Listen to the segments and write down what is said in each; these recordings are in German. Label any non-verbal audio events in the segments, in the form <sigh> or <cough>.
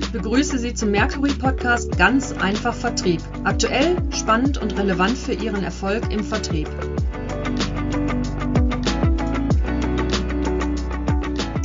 Ich begrüße Sie zum Mercury Podcast Ganz einfach Vertrieb. Aktuell, spannend und relevant für Ihren Erfolg im Vertrieb.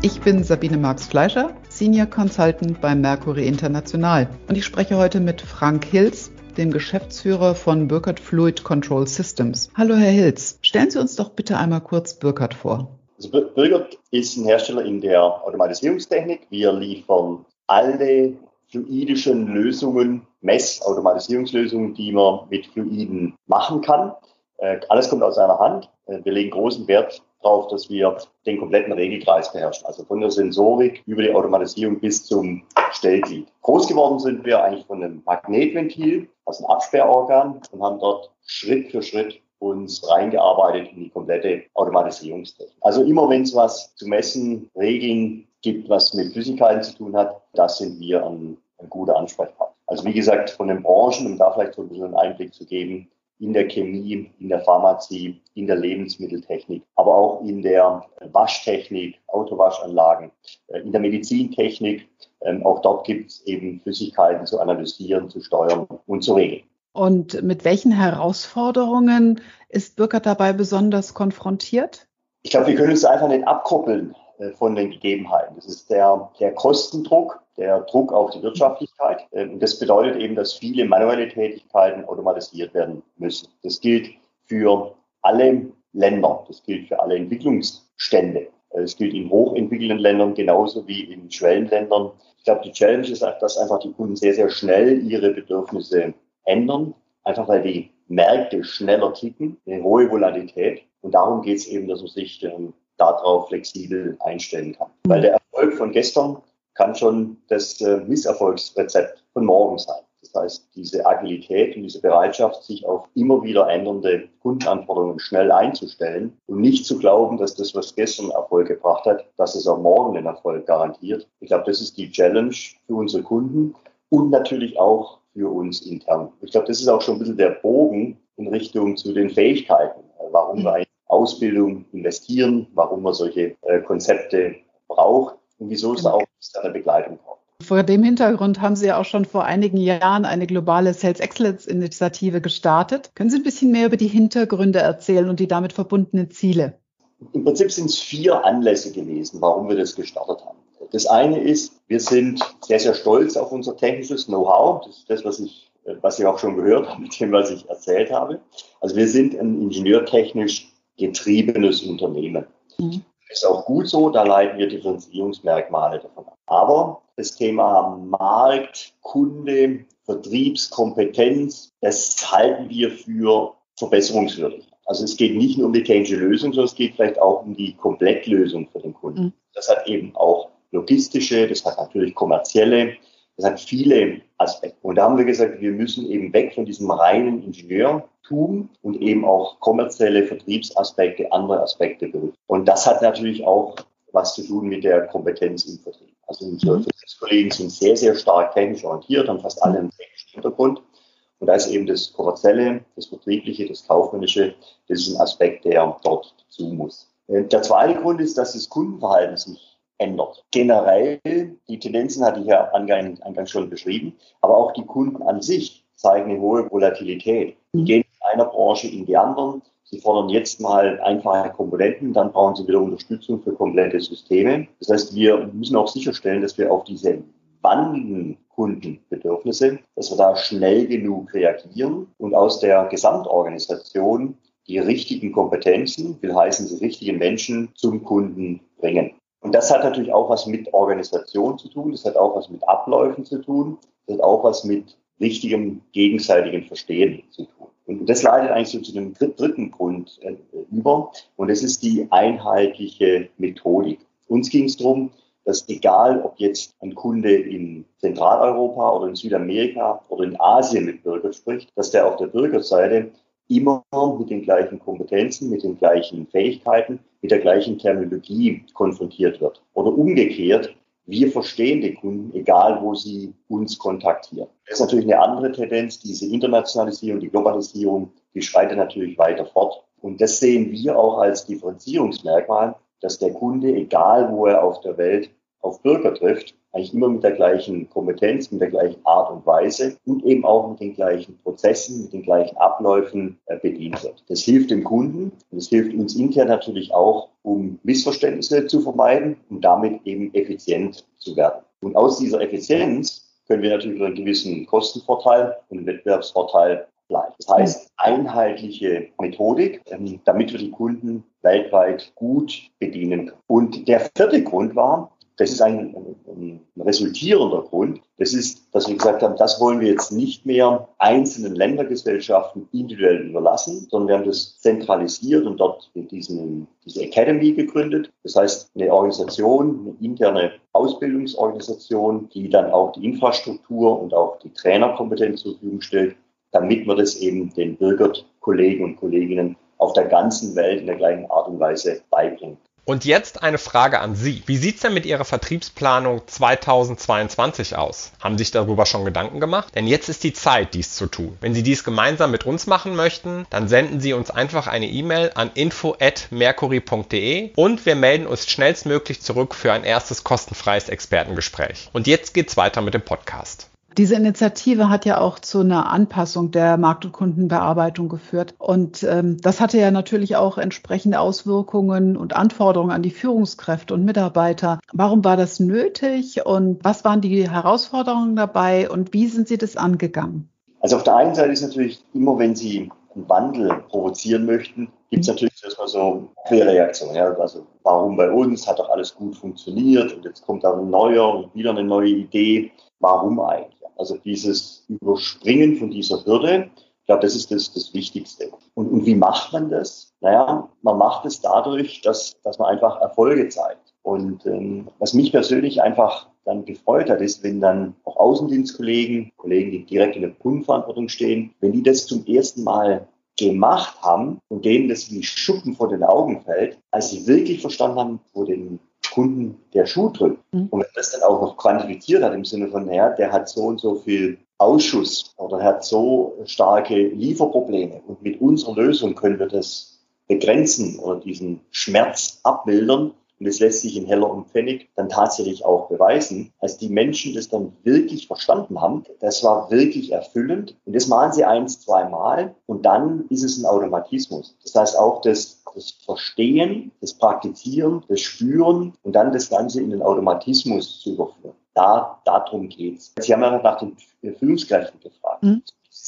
Ich bin Sabine Marx-Fleischer, Senior Consultant bei Mercury International und ich spreche heute mit Frank Hills, dem Geschäftsführer von Burkhardt Fluid Control Systems. Hallo Herr Hills, stellen Sie uns doch bitte einmal kurz Burkhardt vor. Also Burkhardt ist ein Hersteller in der Automatisierungstechnik. Wir liefern alle fluidischen Lösungen, Messautomatisierungslösungen, die man mit Fluiden machen kann. Äh, alles kommt aus einer Hand. Äh, wir legen großen Wert darauf, dass wir den kompletten Regelkreis beherrschen. Also von der Sensorik über die Automatisierung bis zum Stellglied. Groß geworden sind wir eigentlich von einem Magnetventil, also ein Absperrorgan und haben dort Schritt für Schritt uns reingearbeitet in die komplette Automatisierungstechnik. Also immer wenn es was zu messen, Regeln gibt, was mit Flüssigkeiten zu tun hat, das sind wir ein, ein guter Ansprechpartner. Also wie gesagt, von den Branchen, um da vielleicht so ein bisschen einen Einblick zu geben, in der Chemie, in der Pharmazie, in der Lebensmitteltechnik, aber auch in der Waschtechnik, Autowaschanlagen, äh, in der Medizintechnik. Ähm, auch dort gibt es eben Flüssigkeiten zu analysieren, zu steuern und zu regeln. Und mit welchen Herausforderungen ist Bürger dabei besonders konfrontiert? Ich glaube, wir können uns einfach nicht abkoppeln äh, von den Gegebenheiten. Das ist der, der Kostendruck, der Druck auf die Wirtschaftlichkeit. Ähm, und das bedeutet eben, dass viele manuelle Tätigkeiten automatisiert werden müssen. Das gilt für alle Länder, das gilt für alle Entwicklungsstände. Äh, es gilt in hochentwickelten Ländern genauso wie in Schwellenländern. Ich glaube, die Challenge ist, dass einfach die Kunden sehr, sehr schnell ihre Bedürfnisse ändern, einfach weil die Märkte schneller ticken, eine hohe Volatilität. Und darum geht es eben, dass man sich ähm, darauf flexibel einstellen kann. Weil der Erfolg von gestern kann schon das äh, Misserfolgsrezept von morgen sein. Das heißt, diese Agilität und diese Bereitschaft, sich auf immer wieder ändernde Kundenanforderungen schnell einzustellen und nicht zu glauben, dass das, was gestern Erfolg gebracht hat, dass es auch morgen den Erfolg garantiert. Ich glaube, das ist die Challenge für unsere Kunden und natürlich auch für uns intern. Ich glaube, das ist auch schon ein bisschen der Bogen in Richtung zu den Fähigkeiten, warum wir in Ausbildung investieren, warum man solche äh, Konzepte braucht und wieso es auch eine Begleitung braucht. Vor dem Hintergrund haben Sie ja auch schon vor einigen Jahren eine globale Sales Excellence Initiative gestartet. Können Sie ein bisschen mehr über die Hintergründe erzählen und die damit verbundenen Ziele? Im Prinzip sind es vier Anlässe gewesen, warum wir das gestartet haben. Das eine ist, wir sind sehr, sehr stolz auf unser technisches Know-how. Das ist das, was ich, was ich auch schon gehört habe <laughs> mit dem, was ich erzählt habe. Also wir sind ein ingenieurtechnisch getriebenes Unternehmen. Mhm. Ist auch gut so, da leiten wir Differenzierungsmerkmale davon ab. Aber das Thema Markt, Kunde, Vertriebskompetenz, das halten wir für verbesserungswürdig. Also es geht nicht nur um die technische Lösung, sondern es geht vielleicht auch um die Komplettlösung für den Kunden. Mhm. Das hat eben auch logistische, das hat natürlich kommerzielle, das hat viele Aspekte. Und da haben wir gesagt, wir müssen eben weg von diesem reinen Ingenieurtum und eben auch kommerzielle Vertriebsaspekte, andere Aspekte berücksichtigen. Und das hat natürlich auch was zu tun mit der Kompetenz im Vertrieb. Also unsere mhm. Vertriebskollegen sind sehr, sehr stark technisch orientiert, haben fast alle einen technischen Hintergrund. Und da ist eben das Kommerzielle, das Betriebliche, das Kaufmännische, das ist ein Aspekt, der dort dazu muss. Der zweite Grund ist, dass das Kundenverhalten sich ändert. Generell, die Tendenzen hatte ich ja eingangs schon beschrieben, aber auch die Kunden an sich zeigen eine hohe Volatilität. Die gehen in einer Branche in die anderen. Sie fordern jetzt mal einfache Komponenten, dann brauchen sie wieder Unterstützung für komplette Systeme. Das heißt, wir müssen auch sicherstellen, dass wir auf diese wandelnden Kundenbedürfnisse, dass wir da schnell genug reagieren und aus der Gesamtorganisation die richtigen Kompetenzen, will heißen, die richtigen Menschen zum Kunden bringen. Und das hat natürlich auch was mit Organisation zu tun, das hat auch was mit Abläufen zu tun, das hat auch was mit richtigem gegenseitigen Verstehen zu tun. Und das leitet eigentlich so zu dem dritten Grund äh, über, und das ist die einheitliche Methodik. Uns ging es darum, dass egal, ob jetzt ein Kunde in Zentraleuropa oder in Südamerika oder in Asien mit Bürger spricht, dass der auf der Bürgerseite immer mit den gleichen Kompetenzen, mit den gleichen Fähigkeiten, mit der gleichen Terminologie konfrontiert wird. Oder umgekehrt, wir verstehen die Kunden, egal wo sie uns kontaktieren. Das ist natürlich eine andere Tendenz. Diese Internationalisierung, die Globalisierung, die schreitet natürlich weiter fort. Und das sehen wir auch als Differenzierungsmerkmal, dass der Kunde, egal wo er auf der Welt auf Bürger trifft, eigentlich immer mit der gleichen Kompetenz, mit der gleichen Art und Weise und eben auch mit den gleichen Prozessen, mit den gleichen Abläufen äh, bedient wird. Das hilft dem Kunden und es hilft uns intern natürlich auch, um Missverständnisse zu vermeiden und damit eben effizient zu werden. Und aus dieser Effizienz können wir natürlich einen gewissen Kostenvorteil und Wettbewerbsvorteil bleiben. Das heißt, einheitliche Methodik, ähm, damit wir die Kunden weltweit gut bedienen können. Und der vierte Grund war, das ist ein, ein, resultierender Grund. Das ist, dass wir gesagt haben, das wollen wir jetzt nicht mehr einzelnen Ländergesellschaften individuell überlassen, sondern wir haben das zentralisiert und dort diesen, diese Academy gegründet. Das heißt, eine Organisation, eine interne Ausbildungsorganisation, die dann auch die Infrastruktur und auch die Trainerkompetenz zur Verfügung stellt, damit man das eben den Bürgerkollegen und Kolleginnen auf der ganzen Welt in der gleichen Art und Weise beibringt. Und jetzt eine Frage an Sie. Wie sieht's denn mit Ihrer Vertriebsplanung 2022 aus? Haben Sie sich darüber schon Gedanken gemacht? Denn jetzt ist die Zeit, dies zu tun. Wenn Sie dies gemeinsam mit uns machen möchten, dann senden Sie uns einfach eine E-Mail an info@mercury.de und wir melden uns schnellstmöglich zurück für ein erstes kostenfreies Expertengespräch. Und jetzt geht's weiter mit dem Podcast. Diese Initiative hat ja auch zu einer Anpassung der Markt- und Kundenbearbeitung geführt. Und ähm, das hatte ja natürlich auch entsprechende Auswirkungen und Anforderungen an die Führungskräfte und Mitarbeiter. Warum war das nötig und was waren die Herausforderungen dabei und wie sind Sie das angegangen? Also auf der einen Seite ist natürlich immer, wenn Sie einen Wandel provozieren möchten, gibt es natürlich erstmal so Querreaktionen. Ja? Also warum bei uns hat doch alles gut funktioniert und jetzt kommt da ein neuer und wieder eine neue Idee. Warum eigentlich? Also dieses Überspringen von dieser Hürde, ich glaube, das ist das, das Wichtigste. Und, und wie macht man das? Naja, man macht es dadurch, dass, dass man einfach Erfolge zeigt. Und ähm, was mich persönlich einfach dann gefreut hat, ist, wenn dann auch Außendienstkollegen, Kollegen, die direkt in der Kundenverantwortung stehen, wenn die das zum ersten Mal gemacht haben und denen das wie Schuppen vor den Augen fällt, als sie wirklich verstanden haben, wo den Kunden der Schuh drückt. Mhm. Und wenn das dann auch noch quantifiziert hat im Sinne von, naja, der hat so und so viel Ausschuss oder hat so starke Lieferprobleme und mit unserer Lösung können wir das begrenzen oder diesen Schmerz abmildern, und es lässt sich in Heller und Pfennig dann tatsächlich auch beweisen, als die Menschen das dann wirklich verstanden haben. Das war wirklich erfüllend. Und das machen sie eins, zweimal. Und dann ist es ein Automatismus. Das heißt auch das, das Verstehen, das Praktizieren, das Spüren und dann das Ganze in den Automatismus zu überführen. Da, darum geht's. Sie haben ja nach den Führungskräften gefragt. Mhm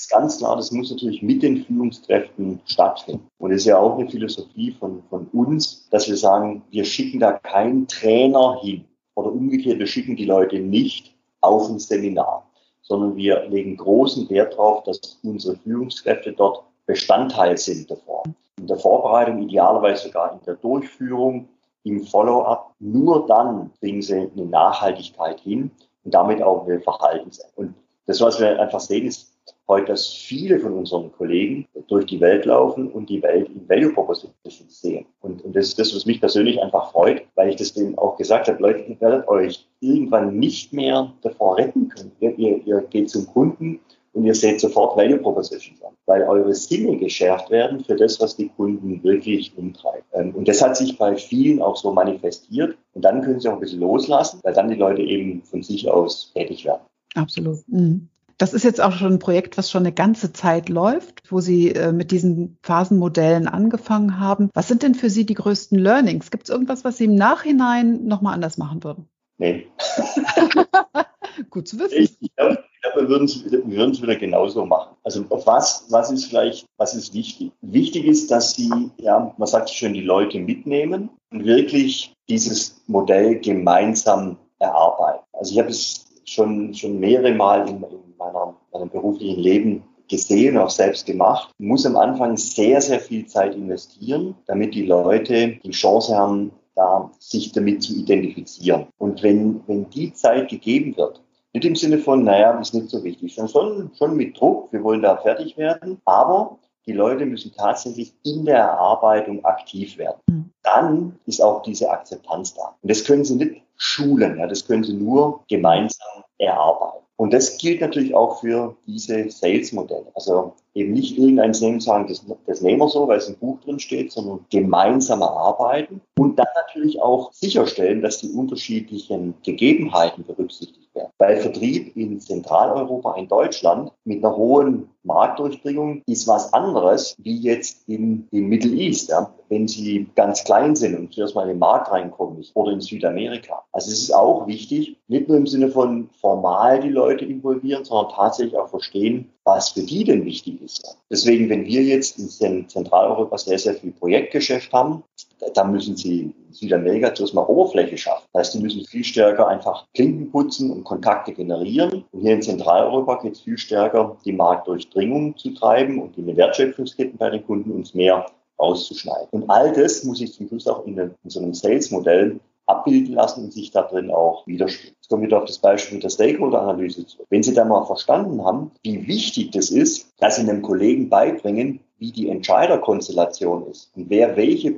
ganz klar, das muss natürlich mit den Führungskräften stattfinden. Und es ist ja auch eine Philosophie von, von uns, dass wir sagen, wir schicken da keinen Trainer hin. Oder umgekehrt, wir schicken die Leute nicht auf ein Seminar, sondern wir legen großen Wert darauf, dass unsere Führungskräfte dort Bestandteil sind davor. In der Vorbereitung, idealerweise sogar in der Durchführung, im Follow-up. Nur dann bringen sie eine Nachhaltigkeit hin und damit auch eine Verhaltensänderung. Und das, was wir einfach sehen, ist, heute, dass viele von unseren Kollegen durch die Welt laufen und die Welt in Value Propositions sehen. Und, und das ist das, was mich persönlich einfach freut, weil ich das denen auch gesagt habe, Leute, ihr werdet euch irgendwann nicht mehr davor retten können. Ihr, ihr, ihr geht zum Kunden und ihr seht sofort Value Propositions an, weil eure Sinne geschärft werden für das, was die Kunden wirklich umtreibt. Ähm, und das hat sich bei vielen auch so manifestiert. Und dann können sie auch ein bisschen loslassen, weil dann die Leute eben von sich aus tätig werden. Absolut. Mhm. Das ist jetzt auch schon ein Projekt, was schon eine ganze Zeit läuft, wo Sie äh, mit diesen Phasenmodellen angefangen haben. Was sind denn für Sie die größten Learnings? Gibt es irgendwas, was Sie im Nachhinein nochmal anders machen würden? Nee. <laughs> Gut zu wissen. Ich, ich glaube, glaub, wir würden es wir wieder genauso machen. Also auf was, was ist vielleicht, was ist wichtig? Wichtig ist, dass Sie, ja, man sagt schon, die Leute mitnehmen und wirklich dieses Modell gemeinsam erarbeiten. Also ich habe es schon, schon mehrere Mal in, in meiner, meinem beruflichen Leben gesehen, auch selbst gemacht, muss am Anfang sehr, sehr viel Zeit investieren, damit die Leute die Chance haben, da sich damit zu identifizieren. Und wenn, wenn die Zeit gegeben wird, nicht im Sinne von, naja, ist nicht so wichtig, sondern schon, schon mit Druck, wir wollen da fertig werden, aber die Leute müssen tatsächlich in der Erarbeitung aktiv werden. Mhm. Dann ist auch diese Akzeptanz da. Und das können sie nicht schulen, ja, das können sie nur gemeinsam erarbeiten. Und das gilt natürlich auch für diese Sales-Modelle. Also eben nicht irgendeins nehmen und sagen, das, das nehmen wir so, weil es im Buch drin steht, sondern gemeinsam erarbeiten und dann natürlich auch sicherstellen, dass die unterschiedlichen Gegebenheiten berücksichtigt werden. Weil Vertrieb in Zentraleuropa, in Deutschland mit einer hohen Marktdurchdringung ist was anderes wie jetzt in, in Middle East, ja, wenn sie ganz klein sind und zuerst mal in den Markt reinkommen oder in Südamerika. Also es ist auch wichtig, nicht nur im Sinne von formal die Leute involvieren, sondern tatsächlich auch verstehen, was für die denn wichtig ist. Deswegen, wenn wir jetzt in Zentraleuropa sehr, sehr viel Projektgeschäft haben, da müssen sie in Südamerika zuerst mal Oberfläche schaffen. Das heißt, die müssen viel stärker einfach Klinken putzen und Kontakte generieren. Und hier in Zentraleuropa geht es viel stärker, die Marktdurchdringung zu treiben und die Wertschöpfungsketten bei den Kunden uns mehr auszuschneiden. Und all das muss ich zum Schluss auch in, in so einem Sales-Modell abbilden lassen und sich da drin auch widerspiegeln. Jetzt kommen wir auf das Beispiel mit der Stakeholder-Analyse zurück. Wenn Sie da mal verstanden haben, wie wichtig das ist, dass Sie einem Kollegen beibringen, wie die Entscheiderkonstellation ist und wer welche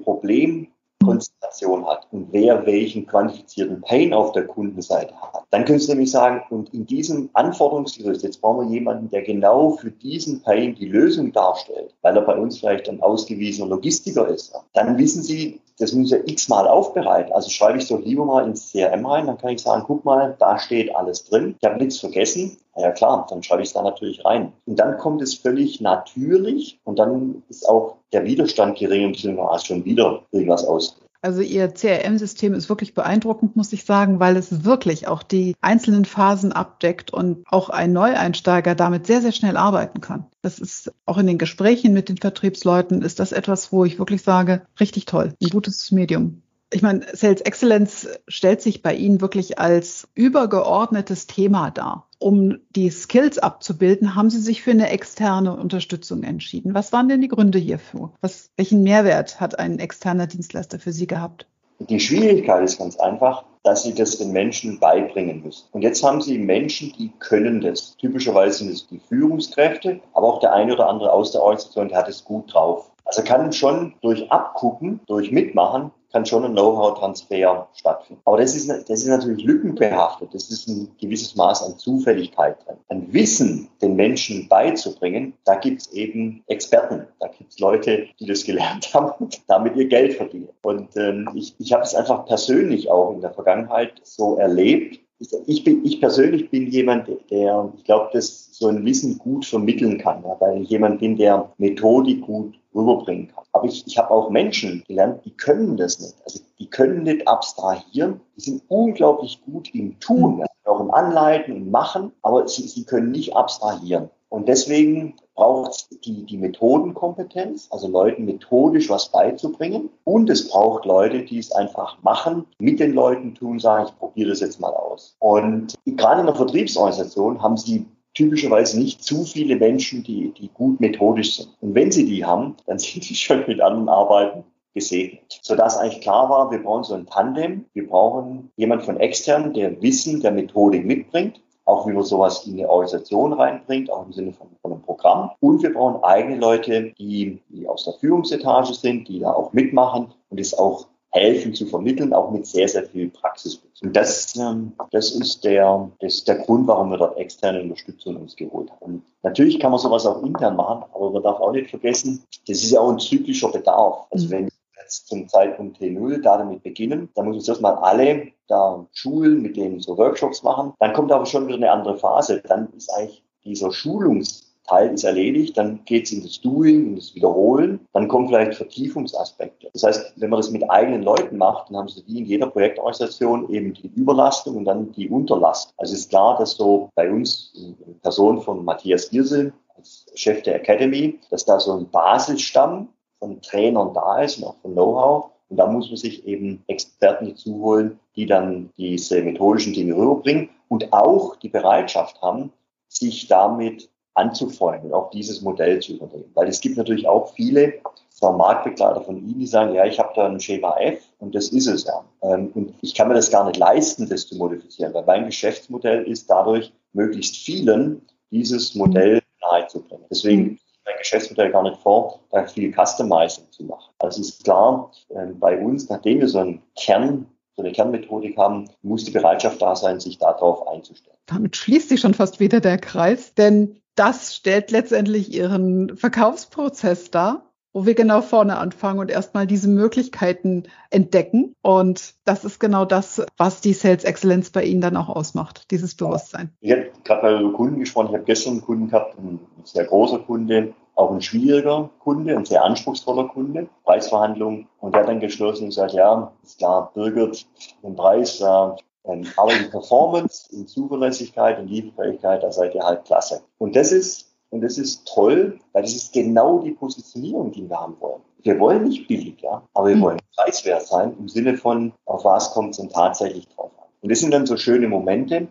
Problemkonstellation hat und wer welchen quantifizierten Pain auf der Kundenseite hat. Dann können Sie nämlich sagen, und in diesem Anforderungsgerüst, jetzt brauchen wir jemanden, der genau für diesen Pain die Lösung darstellt, weil er bei uns vielleicht ein ausgewiesener Logistiker ist. Dann wissen Sie, das muss ich x-mal aufbereiten. Also schreibe ich es doch lieber mal ins CRM rein, dann kann ich sagen, guck mal, da steht alles drin. Ich habe nichts vergessen. Na ja klar, dann schreibe ich es da natürlich rein. Und dann kommt es völlig natürlich und dann ist auch der Widerstand gering und sind wir schon wieder irgendwas aus. Also Ihr CRM-System ist wirklich beeindruckend, muss ich sagen, weil es wirklich auch die einzelnen Phasen abdeckt und auch ein Neueinsteiger damit sehr, sehr schnell arbeiten kann. Das ist auch in den Gesprächen mit den Vertriebsleuten ist das etwas, wo ich wirklich sage, richtig toll, ein gutes Medium ich meine, Sales Excellence stellt sich bei Ihnen wirklich als übergeordnetes Thema dar. Um die Skills abzubilden, haben Sie sich für eine externe Unterstützung entschieden. Was waren denn die Gründe hierfür? Was, welchen Mehrwert hat ein externer Dienstleister für Sie gehabt? Die Schwierigkeit ist ganz einfach, dass Sie das den Menschen beibringen müssen. Und jetzt haben Sie Menschen, die können das. Typischerweise sind es die Führungskräfte, aber auch der eine oder andere aus der Organisation, der hat es gut drauf. Also kann schon durch Abgucken, durch Mitmachen kann schon ein Know-how-Transfer stattfinden. Aber das ist, das ist natürlich lückenbehaftet. Das ist ein gewisses Maß an Zufälligkeit drin. Ein Wissen den Menschen beizubringen, da gibt es eben Experten. Da gibt es Leute, die das gelernt <laughs> haben und damit ihr Geld verdienen. Und ähm, ich, ich habe es einfach persönlich auch in der Vergangenheit so erlebt, ich, bin, ich persönlich bin jemand, der, ich glaube, das so ein Wissen gut vermitteln kann, weil ich jemand bin, der Methodik gut rüberbringen kann. Aber ich, ich habe auch Menschen gelernt, die können das nicht. Also die können nicht abstrahieren. Die sind unglaublich gut im Tun, ja, auch im Anleiten, im Machen, aber sie, sie können nicht abstrahieren. Und deswegen braucht es die, die Methodenkompetenz, also Leuten methodisch was beizubringen. Und es braucht Leute, die es einfach machen, mit den Leuten tun, sagen, ich probiere das jetzt mal aus. Und gerade in der Vertriebsorganisation haben sie typischerweise nicht zu viele Menschen, die, die gut methodisch sind. Und wenn sie die haben, dann sind die schon mit anderen Arbeiten gesegnet. Sodass eigentlich klar war, wir brauchen so ein Tandem. Wir brauchen jemand von extern, der Wissen der Methodik mitbringt, auch wie man sowas in eine Organisation reinbringt, auch im Sinne von, von einem Programm. Und wir brauchen eigene Leute, die, die aus der Führungsetage sind, die da auch mitmachen und es auch helfen zu vermitteln, auch mit sehr, sehr viel Praxis. Und das, ähm, das, ist der, das ist der Grund, warum wir dort externe Unterstützung uns geholt haben. Und natürlich kann man sowas auch intern machen, aber man darf auch nicht vergessen, das ist ja auch ein zyklischer Bedarf. Also mhm. wenn wir jetzt zum Zeitpunkt T0 da damit beginnen, dann muss ich erst mal alle da schulen, mit denen so Workshops machen. Dann kommt aber schon wieder eine andere Phase. Dann ist eigentlich dieser Schulungs Teil ist erledigt, dann geht es in das Doing, in das Wiederholen, dann kommen vielleicht Vertiefungsaspekte. Das heißt, wenn man das mit eigenen Leuten macht, dann haben sie wie in jeder Projektorganisation eben die Überlastung und dann die Unterlast. Also ist klar, dass so bei uns in Person von Matthias Giersel als Chef der Academy, dass da so ein Basisstamm von Trainern da ist und auch von Know-how. Und da muss man sich eben Experten dazu holen, die dann diese methodischen Dinge rüberbringen und auch die Bereitschaft haben, sich damit anzufeuern und auch dieses Modell zu übernehmen. Weil es gibt natürlich auch viele zwar Marktbegleiter von Ihnen, die sagen, ja, ich habe da ein Schema F und das ist es ja. Ähm, und ich kann mir das gar nicht leisten, das zu modifizieren, weil mein Geschäftsmodell ist dadurch, möglichst vielen dieses Modell nahezubringen. Deswegen mein Geschäftsmodell gar nicht vor, da viel Customizing zu machen. Also ist klar, ähm, bei uns, nachdem wir so einen Kern so eine Kernmethodik haben, muss die Bereitschaft da sein, sich darauf einzustellen. Damit schließt sich schon fast wieder der Kreis, denn das stellt letztendlich Ihren Verkaufsprozess dar wo wir genau vorne anfangen und erstmal diese Möglichkeiten entdecken. Und das ist genau das, was die Sales Excellence bei Ihnen dann auch ausmacht, dieses Bewusstsein. Ich habe gerade über Kunden gesprochen. Ich habe gestern einen Kunden gehabt, ein sehr großer Kunde, auch ein schwieriger Kunde, ein sehr anspruchsvoller Kunde, Preisverhandlungen. Und der hat dann geschlossen und gesagt, ja, ist klar, bürgert den Preis, ja, ähm, aber die Performance, in Zuverlässigkeit und Lieferfähigkeit, da seid ihr halt klasse. Und das ist und das ist toll, weil das ist genau die Positionierung, die wir haben wollen. Wir wollen nicht billig, ja, aber wir mhm. wollen preiswert sein im Sinne von, auf was kommt es denn tatsächlich drauf an. Und das sind dann so schöne Momente,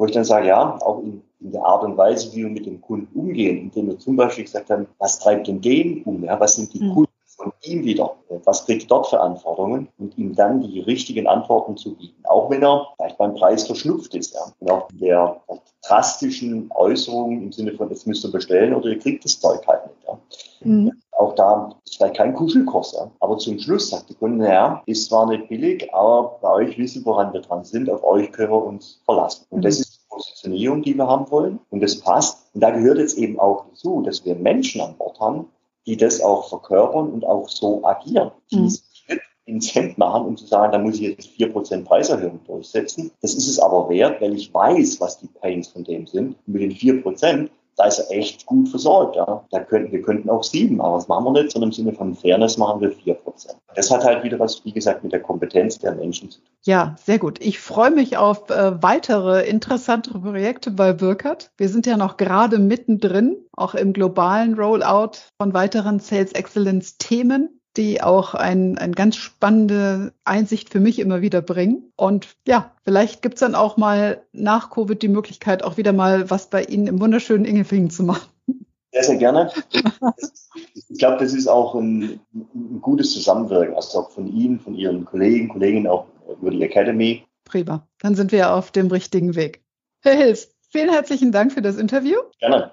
wo ich dann sage, ja, auch in, in, der Art und Weise, wie wir mit dem Kunden umgehen, indem wir zum Beispiel gesagt haben, was treibt denn den um, ja, was sind die mhm. Kunden von ihm wieder, was kriegt er dort für Anforderungen und ihm dann die richtigen Antworten zu bieten, auch wenn er vielleicht beim Preis verschnupft ist, ja, und auch der drastischen Äußerungen im Sinne von, jetzt müsst ihr bestellen oder ihr kriegt das Zeug halt nicht. Ja. Mhm. Auch da ist vielleicht kein Kuschelkurs, ja. aber zum Schluss sagt der Kunde, naja, ist zwar nicht billig, aber bei euch wissen, woran wir dran sind, auf euch können wir uns verlassen. Und mhm. das ist die Positionierung, die wir haben wollen und das passt. Und da gehört jetzt eben auch dazu, dass wir Menschen an Bord haben, die das auch verkörpern und auch so agieren, die mhm ins Hemd machen, um zu sagen, da muss ich jetzt 4% Preiserhöhung durchsetzen. Das ist es aber wert, weil ich weiß, was die Pains von dem sind. Und mit den 4%, da ist er echt gut versorgt. Ja. Da könnten, wir könnten auch sieben, aber das machen wir nicht, sondern im Sinne von Fairness machen wir 4%. Das hat halt wieder was, wie gesagt, mit der Kompetenz der Menschen zu tun. Ja, sehr gut. Ich freue mich auf äh, weitere interessantere Projekte bei Burkhardt. Wir sind ja noch gerade mittendrin, auch im globalen Rollout von weiteren Sales Excellence Themen die auch ein, ein ganz spannende Einsicht für mich immer wieder bringen. Und ja, vielleicht gibt's dann auch mal nach Covid die Möglichkeit, auch wieder mal was bei Ihnen im wunderschönen Ingelfingen zu machen. Sehr, sehr gerne. Ich glaube, das ist auch ein, ein, gutes Zusammenwirken, also auch von Ihnen, von Ihren Kollegen, Kolleginnen, auch über die Academy. Prima. Dann sind wir auf dem richtigen Weg. Herr Hills, vielen herzlichen Dank für das Interview. Gerne.